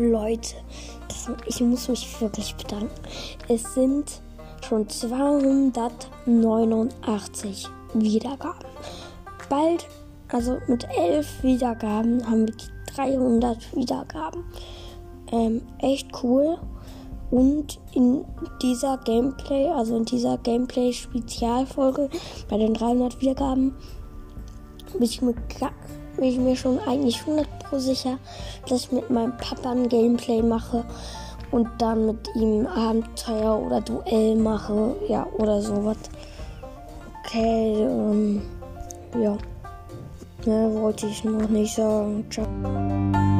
Leute, das, ich muss mich wirklich bedanken. Es sind schon 289 Wiedergaben. Bald, also mit 11 Wiedergaben, haben wir die 300 Wiedergaben. Ähm, echt cool. Und in dieser Gameplay, also in dieser Gameplay-Spezialfolge bei den 300 Wiedergaben, bin ich mir, bin ich mir schon eigentlich 100 Pro sicher, dass ich mit meinem Papa ein Gameplay mache und dann mit ihm Abenteuer oder Duell mache, ja, oder sowas. Okay, ähm, ja. Ne, wollte ich noch nicht sagen. Ciao.